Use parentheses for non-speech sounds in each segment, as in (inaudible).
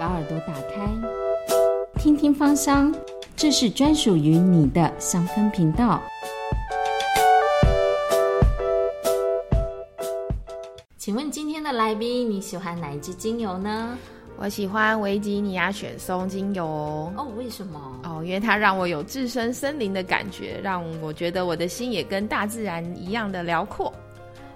把耳朵打开，听听芳香，这是专属于你的香氛频道。请问今天的来宾，你喜欢哪一支精油呢？我喜欢维吉尼亚雪松精油哦，为什么？哦，因为它让我有置身森林的感觉，让我觉得我的心也跟大自然一样的辽阔。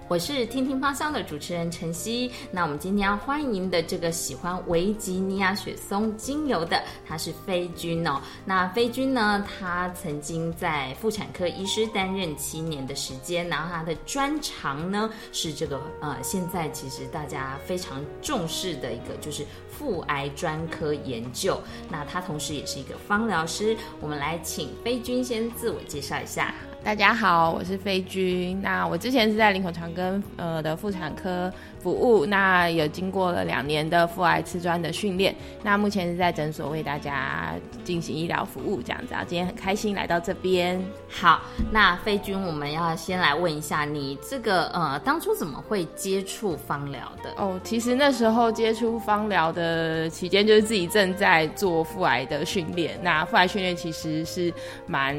我是听听芳香的主持人晨曦。那我们今天要欢迎的这个喜欢维吉尼亚雪松精油的，他是飞君哦。那飞君呢，他曾经在妇产科医师担任七年的时间，然后他的专长呢是这个呃，现在其实大家非常重视的一个就是妇癌专科研究。那他同时也是一个芳疗师。我们来请飞君先自我介绍一下。大家好，我是飞君。那我之前是在林口长庚呃的妇产科。服务那有经过了两年的腹癌瓷砖的训练，那目前是在诊所为大家进行医疗服务这样子啊。今天很开心来到这边。好，那飞君，我们要先来问一下你这个呃，当初怎么会接触芳疗的？哦，其实那时候接触芳疗的期间，就是自己正在做腹癌的训练。那腹癌训练其实是蛮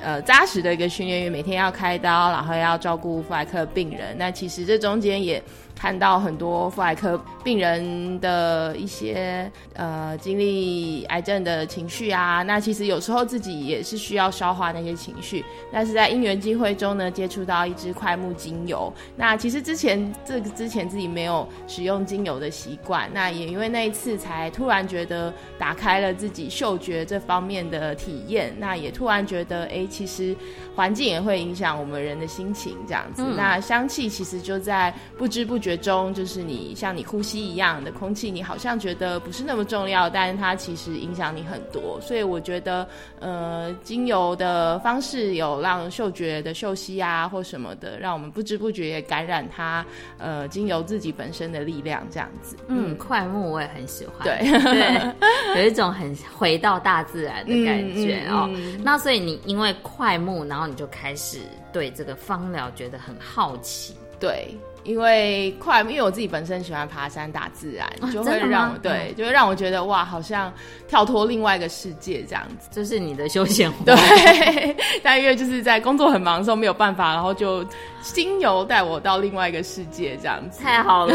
呃扎实的一个训练，员每天要开刀，然后要照顾妇癌科病人。那其实这中间也。看到很多妇癌科病人的一些呃经历癌症的情绪啊，那其实有时候自己也是需要消化那些情绪。但是在因缘机会中呢，接触到一支快木精油。那其实之前这个之前自己没有使用精油的习惯，那也因为那一次才突然觉得打开了自己嗅觉这方面的体验。那也突然觉得，哎，其实环境也会影响我们人的心情，这样子。那香气其实就在不知不觉。中就是你像你呼吸一样的空气，你好像觉得不是那么重要，但是它其实影响你很多。所以我觉得，呃，精油的方式有让嗅觉的嗅息啊，或什么的，让我们不知不觉也感染它。呃，精油自己本身的力量这样子。嗯，快木我也很喜欢。对对，有一种很回到大自然的感觉 (laughs) 哦。那所以你因为快然后你就开始对这个芳疗觉得很好奇。对。因为快，因为我自己本身喜欢爬山、大自然，就会让对，就会让我觉得哇，好像跳脱另外一个世界这样子。这是你的休闲活对，(laughs) 但因为就是在工作很忙的时候没有办法，然后就精油带我到另外一个世界这样子。太好了，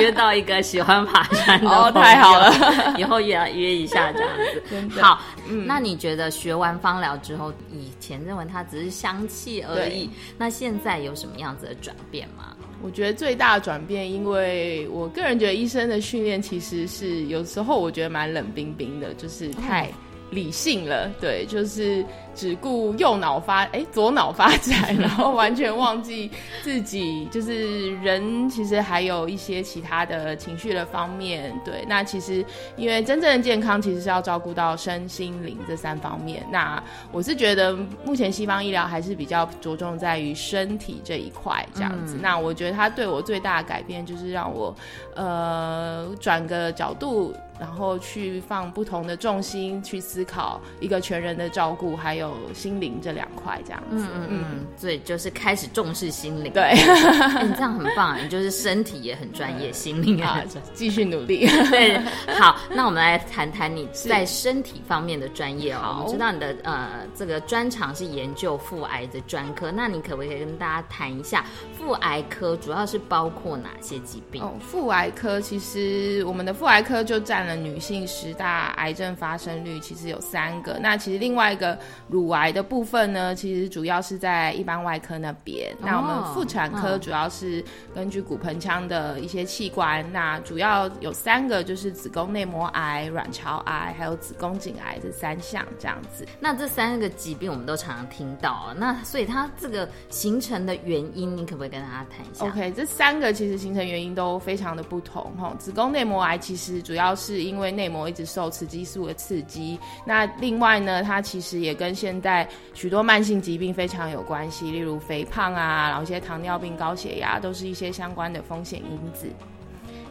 约到一个喜欢爬山的 (laughs) 哦，太好了，(laughs) 以后约约一下这样子。好，那你觉得学完芳疗之后，以前认为它只是香气而已，那现在有什么样子的转变吗？我觉得最大的转变，因为我个人觉得医生的训练其实是有时候我觉得蛮冷冰冰的，就是太理性了，对，就是。只顾右脑发哎左脑发展，(laughs) 然后完全忘记自己就是人，其实还有一些其他的情绪的方面。对，那其实因为真正的健康其实是要照顾到身心灵这三方面。那我是觉得目前西方医疗还是比较着重在于身体这一块这样子。那我觉得它对我最大的改变就是让我呃转个角度，然后去放不同的重心去思考一个全人的照顾，还有。心灵这两块这样子，嗯嗯嗯，所以就是开始重视心灵，对，你这样很棒，你就是身体也很专业，心灵啊，继续努力。(laughs) 对，好，那我们来谈谈你在身体方面的专业哦。我们知道你的呃这个专长是研究腹癌的专科，那你可不可以跟大家谈一下腹癌科主要是包括哪些疾病？哦，腹癌科其实我们的腹癌科就占了女性十大癌症发生率，其实有三个。那其实另外一个。乳癌的部分呢，其实主要是在一般外科那边。那我们妇产科主要是根据骨盆腔的一些器官，那主要有三个，就是子宫内膜癌、卵巢癌，还有子宫颈癌这三项这样子。那这三个疾病我们都常常听到，那所以它这个形成的原因，你可不可以跟大家谈一下？OK，这三个其实形成原因都非常的不同哈。子宫内膜癌其实主要是因为内膜一直受雌激素的刺激，那另外呢，它其实也跟现在许多慢性疾病非常有关系，例如肥胖啊，然后一些糖尿病、高血压，都是一些相关的风险因子。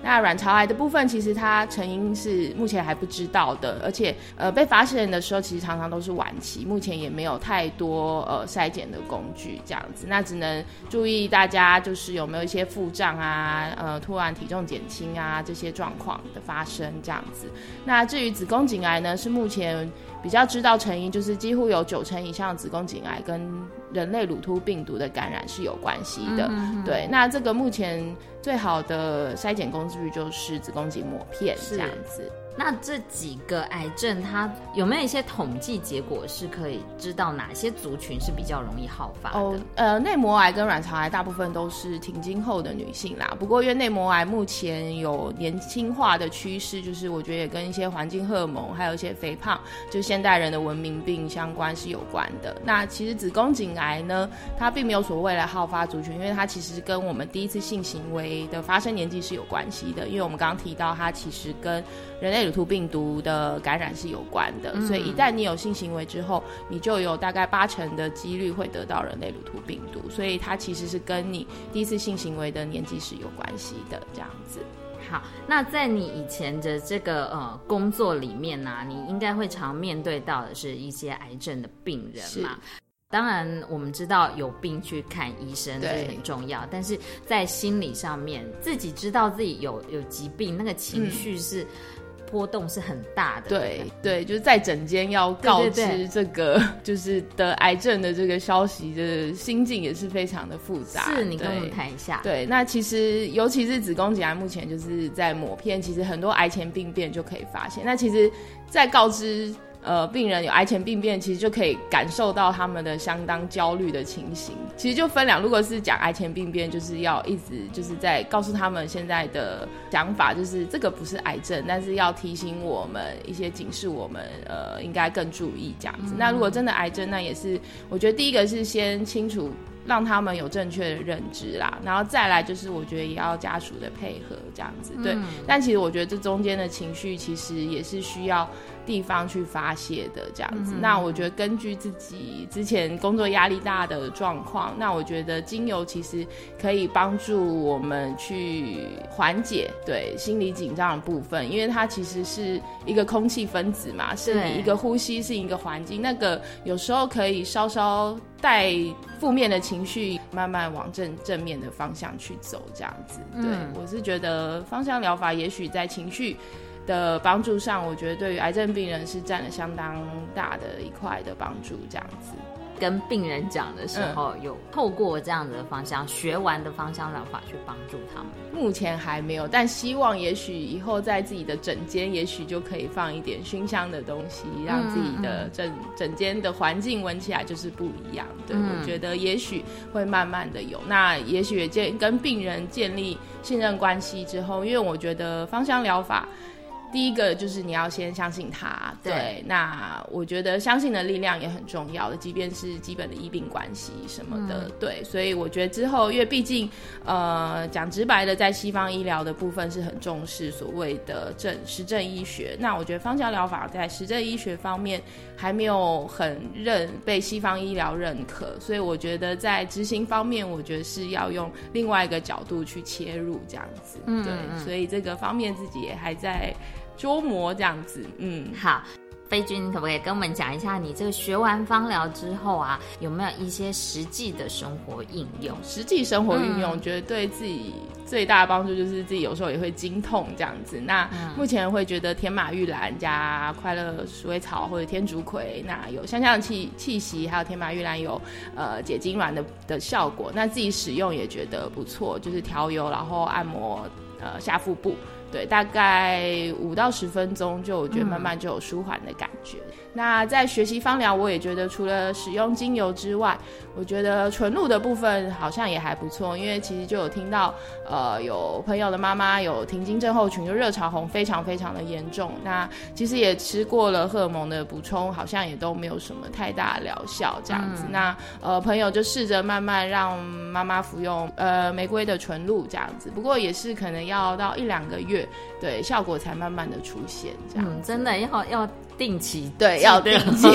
那卵巢癌的部分，其实它成因是目前还不知道的，而且呃被发现的时候，其实常常都是晚期，目前也没有太多呃筛检的工具这样子。那只能注意大家就是有没有一些腹胀啊，呃突然体重减轻啊这些状况的发生这样子。那至于子宫颈癌呢，是目前比较知道成因，就是几乎有九成以上子宫颈癌跟人类乳突病毒的感染是有关系的。对，那这个目前最好的筛检工具就是子宫颈抹片这样子。那这几个癌症，它有没有一些统计结果是可以知道哪些族群是比较容易好发的？呃，内膜癌跟卵巢癌大部分都是停经后的女性啦。不过因为内膜癌目前有年轻化的趋势，就是我觉得也跟一些环境荷尔蒙，还有一些肥胖，就现代人的文明病相关是有关的。那其实子宫颈癌呢，它并没有所谓的好发族群，因为它其实跟我们第一次性行为的发生年纪是有关系的。因为我们刚刚提到，它其实跟人类乳突病毒的感染是有关的，所以一旦你有性行为之后，你就有大概八成的几率会得到人类乳突病毒，所以它其实是跟你第一次性行为的年纪是有关系的。这样子，好，那在你以前的这个呃工作里面呢，你应该会常面对到的是一些癌症的病人嘛？当然，我们知道有病去看医生这很重要，但是在心理上面，自己知道自己有有疾病，那个情绪是。波动是很大的，对对，就是在整间要告知这个 (laughs) 就是得癌症的这个消息的心境也是非常的复杂。是你跟我们谈一下。对，那其实尤其是子宫颈癌，目前就是在抹片，其实很多癌前病变就可以发现。那其实，在告知。呃，病人有癌前病变，其实就可以感受到他们的相当焦虑的情形。其实就分两，如果是讲癌前病变，就是要一直就是在告诉他们现在的想法，就是这个不是癌症，但是要提醒我们一些警示，我们呃应该更注意这样子。那如果真的癌症，那也是我觉得第一个是先清楚。让他们有正确的认知啦，然后再来就是我觉得也要家属的配合这样子，对。但其实我觉得这中间的情绪其实也是需要地方去发泄的这样子。那我觉得根据自己之前工作压力大的状况，那我觉得精油其实可以帮助我们去缓解对心理紧张的部分，因为它其实是一个空气分子嘛，是你一个呼吸是一个环境，那个有时候可以稍稍。带负面的情绪，慢慢往正正面的方向去走，这样子。对我是觉得芳香疗法，也许在情绪的帮助上，我觉得对于癌症病人是占了相当大的一块的帮助，这样子。跟病人讲的时候，有透过这样的方向学完的芳香疗法去帮助他们。目前还没有，但希望也许以后在自己的诊间，也许就可以放一点熏香的东西，让自己的诊诊间的环境闻起来就是不一样。对，我觉得也许会慢慢的有。那也许建跟病人建立信任关系之后，因为我觉得芳香疗法。第一个就是你要先相信他，对。那我觉得相信的力量也很重要的，即便是基本的医病关系什么的，对。所以我觉得之后，因为毕竟，呃，讲直白的，在西方医疗的部分是很重视所谓的证实证医学。那我觉得芳香疗法在实证医学方面还没有很认被西方医疗认可，所以我觉得在执行方面，我觉得是要用另外一个角度去切入这样子，对。所以这个方面自己也还在。捉摸这样子，嗯，好，飞君可不可以跟我们讲一下，你这个学完芳疗之后啊，有没有一些实际的生活应用？实际生活运用，觉得对自己最大的帮助就是自己有时候也会经痛这样子。那目前会觉得天马玉兰加快乐鼠尾草或者天竺葵，那有香香的气气息，还有天马玉兰有呃解痉挛的的效果。那自己使用也觉得不错，就是调油然后按摩呃下腹部。对，大概五到十分钟，就我觉得慢慢就有舒缓的感觉。那在学习芳疗，我也觉得除了使用精油之外，我觉得纯露的部分好像也还不错。因为其实就有听到，呃，有朋友的妈妈有停经症候群，就热潮红非常非常的严重。那其实也吃过了荷尔蒙的补充，好像也都没有什么太大疗效这样子。那呃，朋友就试着慢慢让妈妈服用呃玫瑰的纯露这样子。不过也是可能要到一两个月。对，效果才慢慢的出现，这样真的要要定期对要定期，(laughs)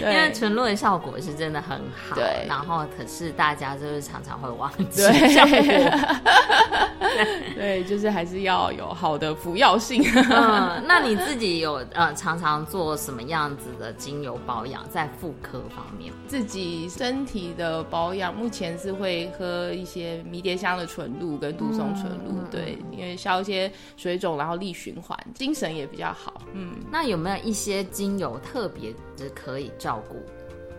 因为纯露的效果是真的很好。对，然后可是大家就是常常会忘记效果。(laughs) 对，就是还是要有好的服药性。嗯，那你自己有呃常常做什么样子的精油保养，在妇科方面？自己身体的保养，目前是会喝一些迷迭香的纯露跟杜松纯露，对，因为消一些水肿，然后利循环，精神也比较好。嗯，那有没有一些精油特别是可以照顾？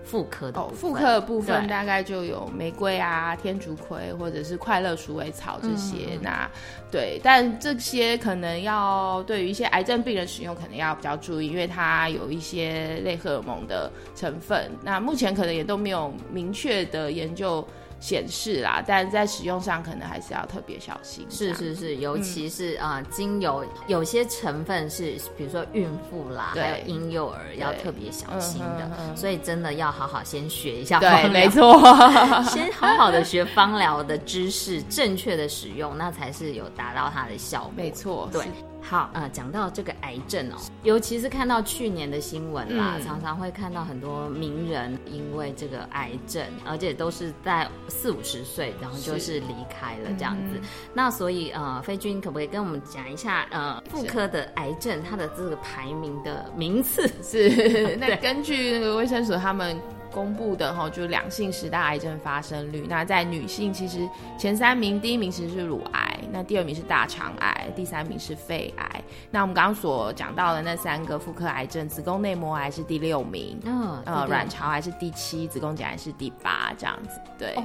妇科的哦，妇科的部分大概就有玫瑰啊、天竺葵或者是快乐鼠尾草这些。那对，但这些可能要对于一些癌症病人使用，可能要比较注意，因为它有一些类荷尔蒙的成分。那目前可能也都没有明确的研究。显示啦，但在使用上可能还是要特别小心。是是是，尤其是啊，精油有些成分是，比如说孕妇啦，还有婴幼儿要特别小心的，所以真的要好好先学一下。对，没错，(laughs) 先好好的学芳疗的知识，正确的使用，那才是有达到它的效果。没错，对。好，呃，讲到这个癌症哦，尤其是看到去年的新闻啦，常常会看到很多名人因为这个癌症，而且都是在四五十岁，然后就是离开了这样子。那所以，呃，飞君可不可以跟我们讲一下，呃，妇科的癌症它的这个排名的名次？是，(laughs) 那根据那个卫生署他们。公布的哈，就两性十大癌症发生率。那在女性，其实前三名，第一名其实是乳癌，那第二名是大肠癌，第三名是肺癌。那我们刚刚所讲到的那三个妇科癌症，子宫内膜癌是第六名，嗯，呃，卵巢癌是第七，子宫颈癌是第八，这样子，对。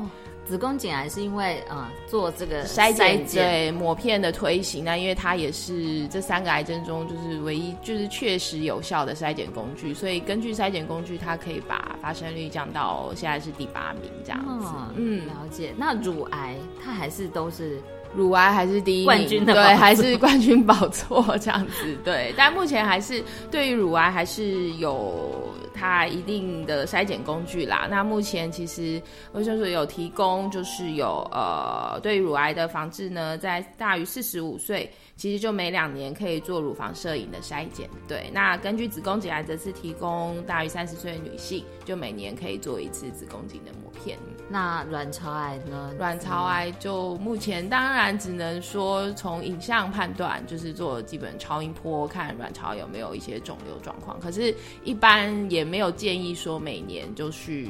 子宫颈癌是因为呃做这个筛检对抹片的推行，那因为它也是这三个癌症中就是唯一就是确实有效的筛检工具，所以根据筛检工具，它可以把发生率降到现在是第八名这样子。嗯，了解。那乳癌它还是都是乳癌还是第一冠军的对，还是冠军宝座这样子对。但目前还是对于乳癌还是有。它一定的筛检工具啦。那目前其实卫生所有提供，就是有呃，对乳癌的防治呢，在大于四十五岁。其实就每两年可以做乳房摄影的筛检，对。那根据子宫颈癌则是提供大于三十岁的女性，就每年可以做一次子宫颈的膜片。那卵巢癌呢？卵巢癌就目前当然只能说从影像判断，就是做基本超音波看卵巢有没有一些肿瘤状况。可是，一般也没有建议说每年就去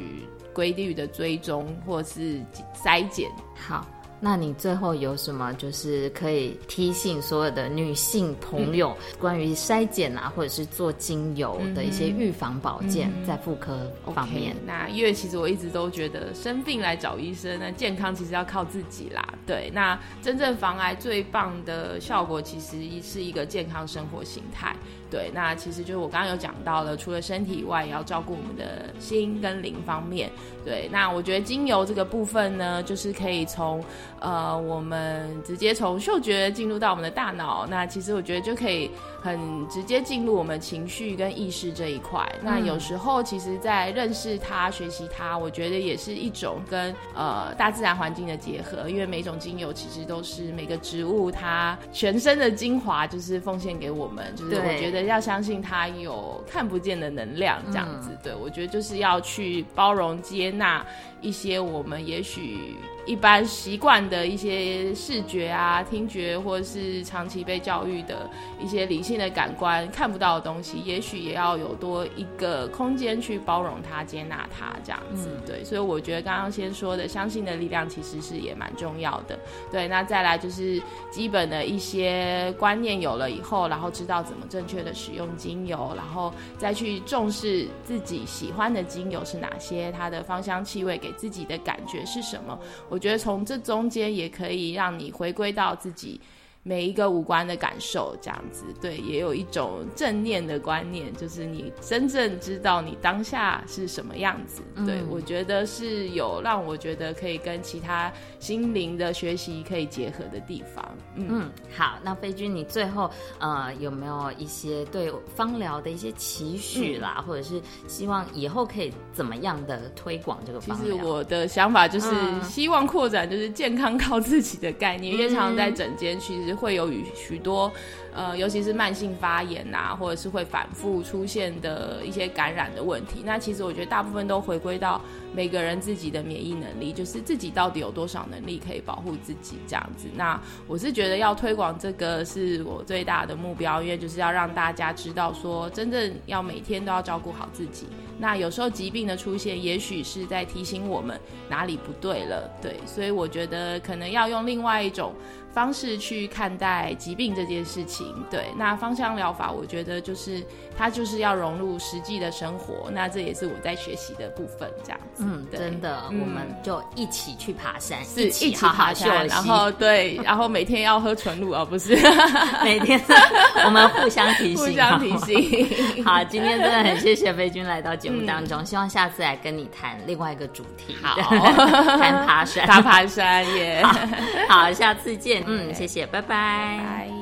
规律的追踪或是筛检。好。那你最后有什么就是可以提醒所有的女性朋友，关于筛检啊，或者是做精油的一些预防保健，在妇科方面？那因为其实我一直都觉得生病来找医生，那健康其实要靠自己啦。对，那真正防癌最棒的效果，其实是一个健康生活形态。对，那其实就是我刚刚有讲到了，除了身体以外，也要照顾我们的心跟灵方面。对，那我觉得精油这个部分呢，就是可以从呃，我们直接从嗅觉进入到我们的大脑。那其实我觉得就可以很直接进入我们情绪跟意识这一块。那有时候其实，在认识它、学习它，我觉得也是一种跟呃大自然环境的结合。因为每种精油其实都是每个植物它全身的精华，就是奉献给我们。就是我觉得。要相信它有看不见的能量，这样子，对我觉得就是要去包容、接纳一些我们也许。一般习惯的一些视觉啊、听觉，或者是长期被教育的一些理性的感官看不到的东西，也许也要有多一个空间去包容它、接纳它，这样子。对，所以我觉得刚刚先说的相信的力量，其实是也蛮重要的。对，那再来就是基本的一些观念有了以后，然后知道怎么正确的使用精油，然后再去重视自己喜欢的精油是哪些，它的芳香气味给自己的感觉是什么。我觉得从这中间也可以让你回归到自己。每一个五官的感受，这样子对，也有一种正念的观念，就是你真正知道你当下是什么样子。对我觉得是有让我觉得可以跟其他心灵的学习可以结合的地方。嗯，好，那飞君，你最后呃有没有一些对芳疗的一些期许啦，或者是希望以后可以怎么样的推广这个？其实我的想法就是希望扩展就是健康靠自己的概念，因为常常在整间其实。会有与许多。呃，尤其是慢性发炎呐，或者是会反复出现的一些感染的问题，那其实我觉得大部分都回归到每个人自己的免疫能力，就是自己到底有多少能力可以保护自己这样子。那我是觉得要推广这个是我最大的目标，因为就是要让大家知道说，真正要每天都要照顾好自己。那有时候疾病的出现，也许是在提醒我们哪里不对了，对，所以我觉得可能要用另外一种。方式去看待疾病这件事情，对，那芳香疗法，我觉得就是它就是要融入实际的生活，那这也是我在学习的部分，这样子。嗯，真的，我们就一起去爬山，一起爬山，然后对，然后每天要喝纯露，而不是 (laughs) 每天我们互相提醒，(laughs) 互相提醒。(laughs) 好，今天真的很谢谢飞君来到节目当中，希望下次来跟你谈另外一个主题，好，谈爬山，爬爬山耶。好，下次见。嗯，谢谢，拜拜。